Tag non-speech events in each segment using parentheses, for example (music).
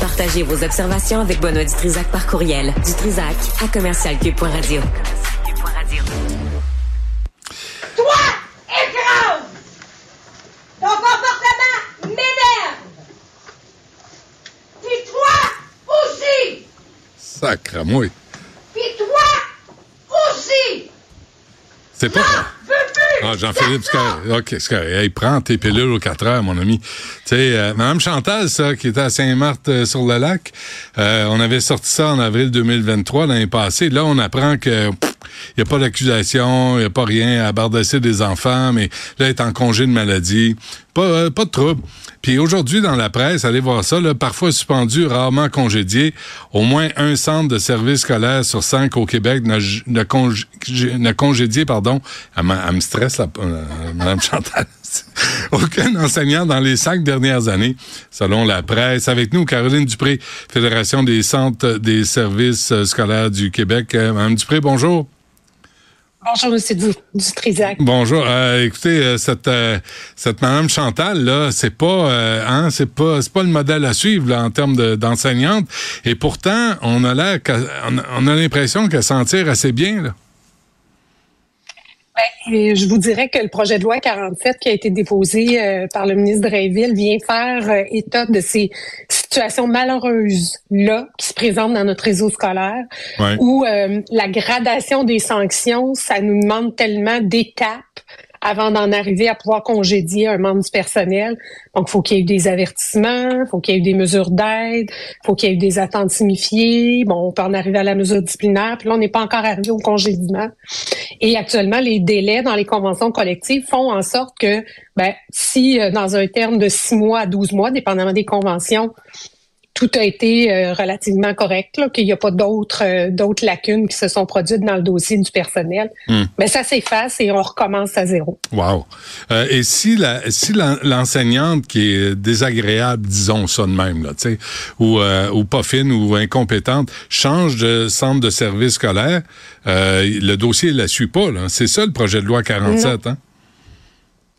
Partagez vos observations avec Benoît Dutrisac par courriel. Dutrisac à commercialcube.radio. Toi, écrase! Ton comportement m'énerve! Puis toi aussi! Sacre moi. Puis toi aussi! C'est pas. Ah, Jean-Philippe. OK. Hey, prends tes pilules aux 4 heures, mon ami. Tu sais, euh, Mme Chantal, ça, qui était à Saint-Marthe-sur-le-Lac, euh, on avait sorti ça en avril 2023, l'année passée. Là, on apprend que il n'y a pas d'accusation, il n'y a pas rien à bardasser des enfants, mais là, elle est en congé de maladie. Pas, euh, pas de trouble. Puis aujourd'hui, dans la presse, allez voir ça, là, parfois suspendu, rarement congédié. Au moins un centre de service scolaire sur cinq au Québec n'a n'a congé- n'a congédié, pardon. M'a- elle me stresse, euh, Chantal. (laughs) Aucun enseignant dans les cinq dernières années, selon la presse. Avec nous, Caroline Dupré, Fédération des centres des services euh, scolaires du Québec. Euh, Mme Dupré, bonjour. Bonjour, M. Du, Dutrisac. Bonjour. Euh, écoutez, euh, cette euh, cette Madame Chantal là, c'est pas euh, hein, c'est pas c'est pas le modèle à suivre là, en termes de- d'enseignante. Et pourtant, on a l'air on a- on a l'impression qu'elle s'en tire assez bien là. Ben, je vous dirais que le projet de loi 47 qui a été déposé euh, par le ministre Drainville vient faire euh, état de ces situations malheureuses-là qui se présentent dans notre réseau scolaire, Ouais. où euh, la gradation des sanctions, ça nous demande tellement d'étapes avant d'en arriver à pouvoir congédier un membre du personnel. Donc, il faut qu'il y ait eu des avertissements, faut qu'il y ait eu des mesures d'aide, faut qu'il y ait eu des attentes signifiées. Bon, on peut en arriver à la mesure disciplinaire, puis là, on n'est pas encore arrivé au congédiement. Et actuellement, les délais dans les conventions collectives font en sorte que, ben, si euh, dans un terme de six mois à 12 mois, dépendamment des conventions, tout a été euh, relativement correct, qu'il n'y a pas d'autres euh, d'autres lacunes qui se sont produites dans le dossier du personnel, Hmm. mais ça s'efface et on recommence à zéro. Wow. Euh, et si la si l'en- l'enseignante qui est désagréable, disons ça de même là, tu sais, ou euh, ou pas fine ou incompétente, change de centre de service scolaire, euh, le dossier la suit pas là. C'est ça le projet de loi 47, hein?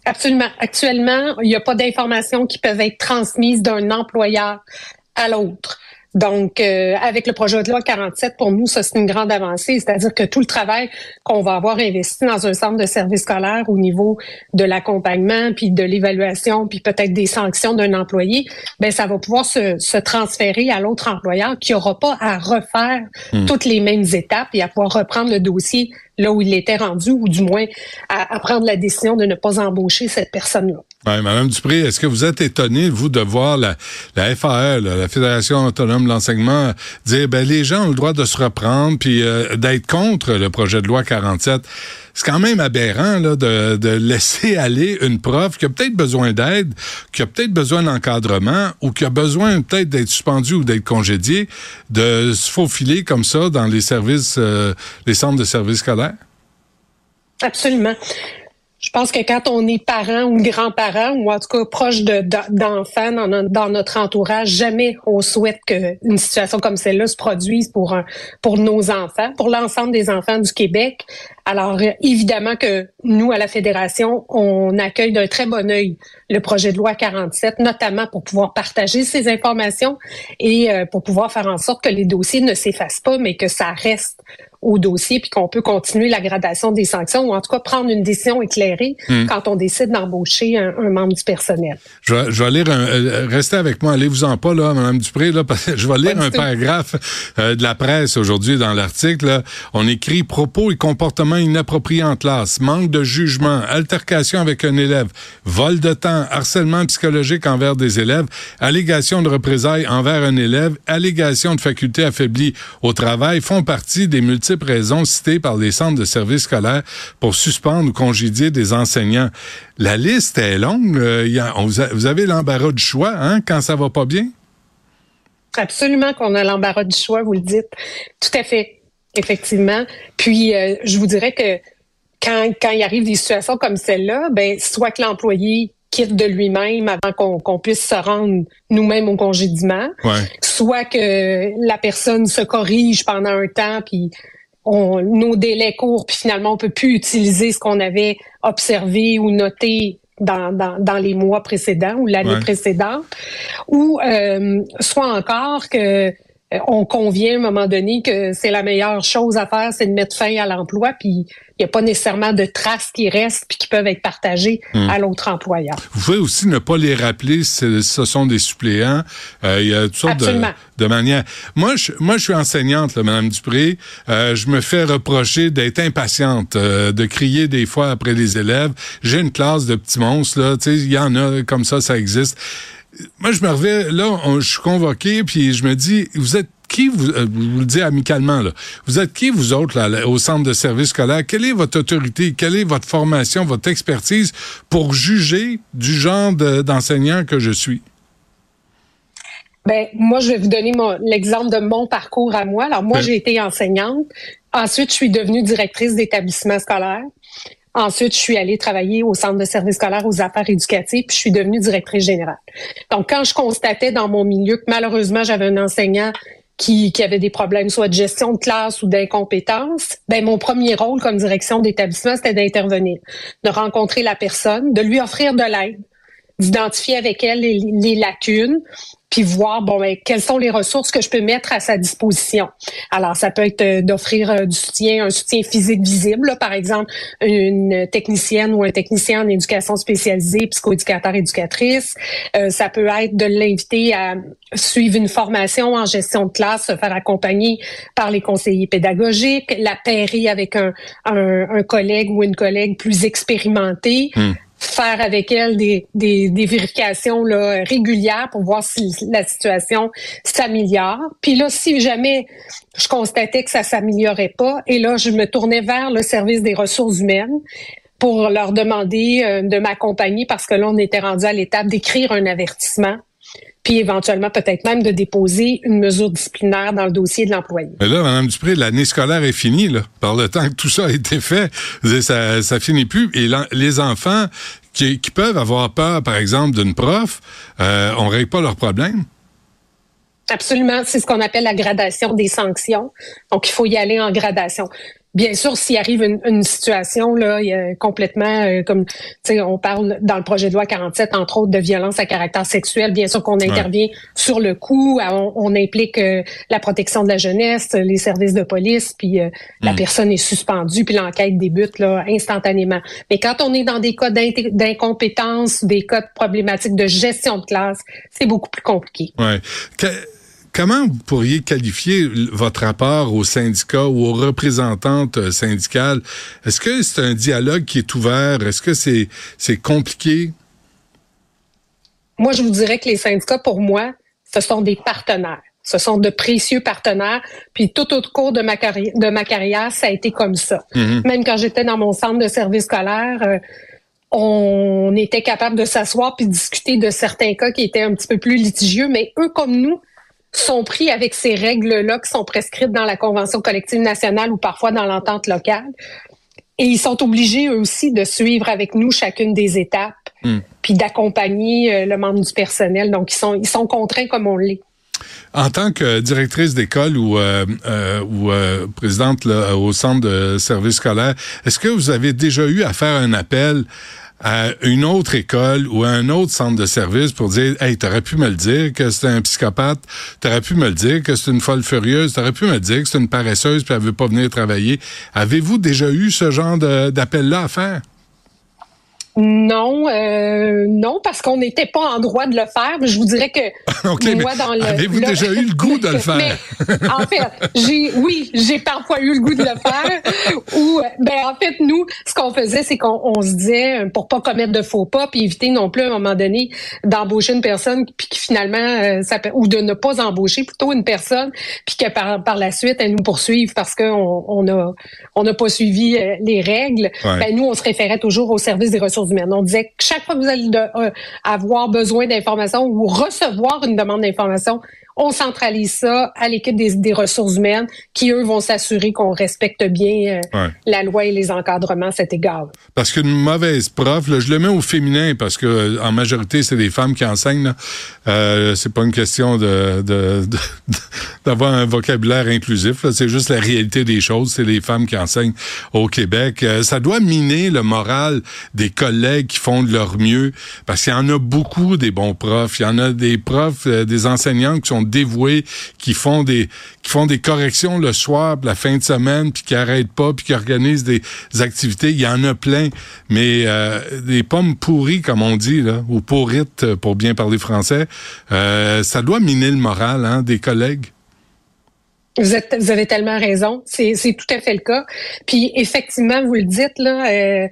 Absolument. Actuellement, il n'y a pas d'informations qui peuvent être transmises d'un employeur à l'autre. Donc, euh, avec le projet de loi 47, pour nous, ça, c'est une grande avancée. C'est-à-dire que tout le travail qu'on va avoir investi dans un centre de service scolaire au niveau de l'accompagnement, puis de l'évaluation, puis peut-être des sanctions d'un employé, ben ça va pouvoir se, se transférer à l'autre employeur qui aura pas à refaire toutes les mêmes étapes et à pouvoir reprendre le dossier là où il était rendu, ou du moins à, à prendre la décision de ne pas embaucher cette personne-là. Ouais, Madame Dupré, est-ce que vous êtes étonné, vous, de voir la, FAE, la Fédération autonome de l'enseignement, dire ben les gens ont le droit de se reprendre puis euh, d'être contre le projet de loi 47? C'est quand même aberrant de, laisser aller une prof qui a peut-être besoin d'aide, qui a peut-être besoin d'encadrement ou qui a besoin peut-être d'être suspendu ou d'être congédié, de se faufiler comme ça dans les services, euh, les centres de services scolaires? Absolument. Je pense que quand on est parent ou grand-parent, ou en tout cas proche de- de- d'enfants dans, no- dans notre entourage, jamais on souhaite qu'une situation comme celle-là se produise pour nos enfants, pour l'ensemble des enfants du Québec. Alors, euh, évidemment que nous, à la Fédération, on accueille d'un très bon œil le projet de loi 47, notamment pour pouvoir partager ces informations et euh, pour pouvoir faire en sorte que les dossiers ne s'effacent pas, mais que ça reste au dossier, puis qu'on peut continuer la gradation des sanctions, ou en tout cas prendre une décision éclairée quand on décide d'embaucher un, un membre du personnel. Je vais, je vais lire un. euh, restez avec moi, allez-vous-en pas, là, Mme Dupré, là, parce que je vais lire un tout. paragraphe euh, de la presse aujourd'hui dans l'article. On écrit propos et comportements inappropriés en classe, manque de jugement, altercation avec un élève, vol de temps, harcèlement psychologique envers des élèves, allégation de représailles envers un élève, allégation de facultés affaiblies au travail font partie des multiples raisons citées par les centres de services scolaires pour suspendre ou congédier des enseignants. La liste est longue. euh, vous avez l'embarras du choix hein, quand ça va pas bien? Absolument qu'on a l'embarras du choix, vous le dites. Tout à fait, effectivement. Puis, euh, je vous dirais que quand, quand il arrive des situations comme celle-là, ben, soit que l'employé quitte de lui-même avant qu'on puisse se rendre nous-mêmes au congédiement, Ouais. soit que la personne se corrige pendant un temps, puis on, nos délais courent, puis finalement on peut plus utiliser ce qu'on avait observé ou noté dans, dans, dans les mois précédents ou l'année précédente, ou euh, soit encore que on convient à un moment donné que c'est la meilleure chose à faire, c'est de mettre fin à l'emploi, puis il n'y a pas nécessairement de traces qui restent puis qui peuvent être partagées hmm. à l'autre employeur. Vous pouvez aussi ne pas les rappeler, ce sont des suppléants. Euh, il y a toutes sortes de, de, manières. Moi, je, moi, je suis enseignante, là, Madame Dupré. Euh, je me fais reprocher d'être impatiente, de crier des fois après les élèves. J'ai une classe de petits monstres, là. Il y en a comme ça, ça existe moi, je me reviens, là, je suis convoqué, puis je me dis, vous êtes qui, vous, euh, vous le dites amicalement, là, vous êtes qui, vous autres, là, au centre de service scolaire? Quelle est votre autorité? Quelle est votre formation, votre expertise pour juger du genre d'enseignant que je suis? Ben, moi, je vais vous donner l'exemple de mon parcours à moi. Alors, moi, j'ai été enseignante. Ensuite, je suis devenue directrice d'établissement scolaire. Ensuite, je suis allée travailler au centre de services scolaires aux affaires éducatives, puis je suis devenue directrice générale. Donc, quand je constatais dans mon milieu que malheureusement, j'avais un enseignant qui, qui avait des problèmes soit de gestion de classe ou d'incompétence, ben mon premier rôle comme direction d'établissement, c'était d'intervenir, de rencontrer la personne, de lui offrir de l'aide, d'identifier avec elle les, lacunes, puis voir bon ben, quelles sont les ressources que je peux mettre à sa disposition. Alors ça peut être euh, d'offrir euh, du soutien, un soutien physique visible, par exemple une technicienne ou un technicien en éducation spécialisée, psychoéducateur éducatrice. Euh, ça peut être de l'inviter à suivre une formation en gestion de classe, se faire accompagner par les conseillers pédagogiques, la pairer avec un, un, collègue ou une collègue plus expérimentée. Hmm faire avec elle des, des, des, vérifications là, régulières pour voir si la situation s'améliore. Puis là, si jamais je constatais que ça s'améliorait pas, et là, je me tournais vers le service des ressources humaines pour leur demander euh, de m'accompagner parce que là, on était rendu à l'étape d'écrire un avertissement puis éventuellement peut-être même de déposer une mesure disciplinaire dans le dossier de l'employé. Mais là, Mme Dupré, l'année scolaire est finie, là. Par le temps que tout ça a été fait, ça, ça finit plus. Et les enfants qui, peuvent avoir peur, par exemple, d'une prof, euh, on règle pas leurs problèmes? Absolument, c'est ce qu'on appelle la gradation des sanctions. Donc, il faut y aller en gradation. Bien sûr, s'il arrive une, situation là, complètement euh, comme tu sais, on parle dans le projet de loi 47 entre autres de violence à caractère sexuel. Bien sûr qu'on intervient sur le coup, on, implique euh, la protection de la jeunesse, les services de police, puis euh, la hmm. personne est suspendue, puis l'enquête débute là instantanément. Mais quand on est dans des cas d'incompétence, des cas de problématiques de gestion de classe, c'est beaucoup plus compliqué. Ouais. Comment vous pourriez qualifier votre rapport aux syndicats ou aux représentantes euh, syndicales? Est-ce que c'est un dialogue qui est ouvert? Est-ce que c'est, compliqué? Moi, je vous dirais que les syndicats, pour moi, ce sont des partenaires. Ce sont de précieux partenaires. Puis tout au cours de ma carrière, de ma carrière ça a été comme ça. Mm-hmm. Même quand j'étais dans mon centre de service scolaire, euh, on était capable de s'asseoir puis discuter de certains cas qui étaient un petit peu plus litigieux, mais eux comme nous, sont pris avec ces règles-là qui sont prescrites dans la Convention collective nationale ou parfois dans l'entente locale. Et ils sont obligés eux aussi de suivre avec nous chacune des étapes, hmm. puis d'accompagner euh, le membre du personnel. Donc, ils sont, ils sont contraints comme on l'est. En tant que directrice d'école ou, euh, euh, ou présidente au centre de service scolaire, est-ce que vous avez déjà eu à faire un appel à une autre école ou à un autre centre de service pour dire Hey, t'aurais pu me le dire que c'était un psychopathe, t'aurais pu me le dire que c'est une folle furieuse, t'aurais pu me le dire que c'est une paresseuse puis elle veut pas venir travailler. Avez-vous déjà eu ce genre d'appel-là à faire? Non, euh, non, parce qu'on n'était pas en droit de le faire. Mais je vous dirais que (laughs) moi, dans le. Avez-vous déjà eu le goût de le (laughs) faire? en fait, j'ai, oui, j'ai parfois eu le goût de le faire. Ou, ben, en fait, nous, ce qu'on faisait, c'est qu'on se disait, pour pas commettre de faux pas, puis éviter non plus, à un moment donné, d'embaucher une personne, puis qui finalement, euh, ça ou de ne pas embaucher plutôt une personne, puis que par, par la suite, elle nous poursuive parce qu'on on a, on n'a pas suivi euh, les règles. Ben, nous, on se référait toujours au service des ressources on disait que chaque fois que vous allez euh, avoir besoin d'informations ou recevoir une demande d'information, on centralise ça à l'équipe des, ressources humaines qui, eux, vont s'assurer qu'on respecte bien euh, la loi et les encadrements c'est égal. Parce qu'une mauvaise prof, je le mets au féminin parce que euh, en majorité, c'est des femmes qui enseignent. Euh, c'est pas une question de, (laughs) d'avoir un vocabulaire inclusif. C'est juste la réalité des choses. C'est les femmes qui enseignent au Québec. Euh, ça doit miner le moral des collègues qui font de leur mieux, parce qu'il y en a beaucoup des bons profs. Il y en a des profs, euh, des enseignants qui sont dévoués, qui font des qui font des corrections le soir, la fin de semaine, puis qui arrêtent pas, puis qui organisent des activités. Il y en a plein, mais euh, des pommes pourries, comme on dit, ou pourrites, pour bien parler français, euh, ça doit miner le moral hein, des collègues. Vous, avez tellement raison. C'est tout à fait le cas. Puis effectivement, vous le dites, là, euh,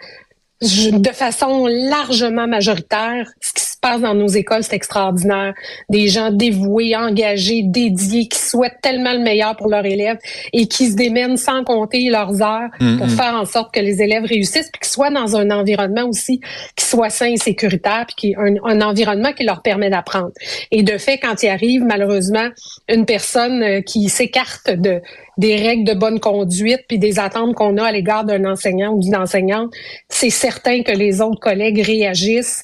de façon largement majoritaire, ce qui se passe dans nos écoles, c'est extraordinaire. Des gens dévoués, engagés, dédiés, qui souhaitent tellement le meilleur pour leurs élèves et qui se démènent sans compter leurs heures pour Mm-hmm. faire en sorte que les élèves réussissent, puis qu'ils soient dans un environnement aussi qui soit sain et sécuritaire, puis qui un, un environnement qui leur permet d'apprendre. Et de fait, quand il arrive malheureusement une personne euh, qui s'écarte de des règles de bonne conduite puis des attentes qu'on a à l'égard d'un enseignant ou d'une enseignante, c'est certain que les autres collègues réagissent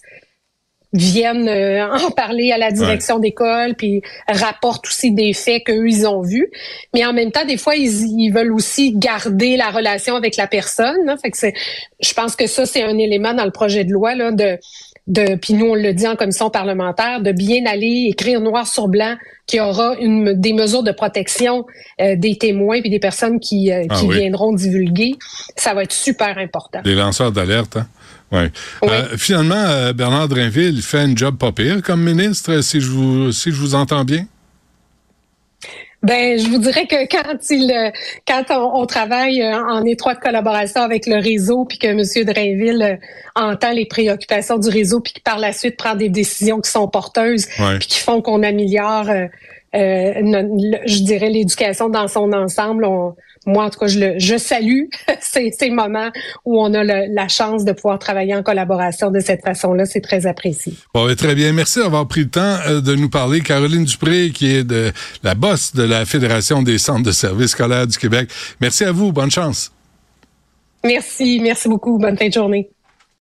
viennent euh, (laughs) en parler à la direction d'école, puis rapportent aussi des faits qu'eux, ils ont vus. Mais en même temps, des fois, ils, ils veulent aussi garder la relation avec la personne. là. Fait que je pense que ça, c'est un élément dans le projet de loi là, de de puis nous on le dit en commission parlementaire de bien aller écrire noir sur blanc qu'il y aura une, des mesures de protection euh, des témoins puis des personnes qui, euh, Ah qui oui. viendront divulguer ça va être super important Des lanceurs d'alerte, hein? Ouais. Oui. Euh, finalement, Bernard Drinville fait un job pas pire comme ministre, si je vous, si je vous entends bien. Ben, je vous dirais que quand il, euh, quand on, on travaille euh, en étroite collaboration avec le réseau, puis que M. Drainville euh, entend les préoccupations du réseau, puis qui par la suite prend des décisions qui sont porteuses, Ouais. puis qui font qu'on améliore, euh, euh, je dirais, l'éducation dans son ensemble. On- moi, en tout cas, je, le, je salue (laughs) ces, ces moments où on a le- la chance de pouvoir travailler en collaboration de cette façon-là. C'est très apprécié. Bon, ben, très bien. Merci d'avoir pris le temps euh, de nous parler. Caroline Dupré, qui est de la boss de la Fédération des centres de services scolaires du Québec. Merci à vous. Bonne chance. Merci, merci beaucoup. Bonne fin de journée.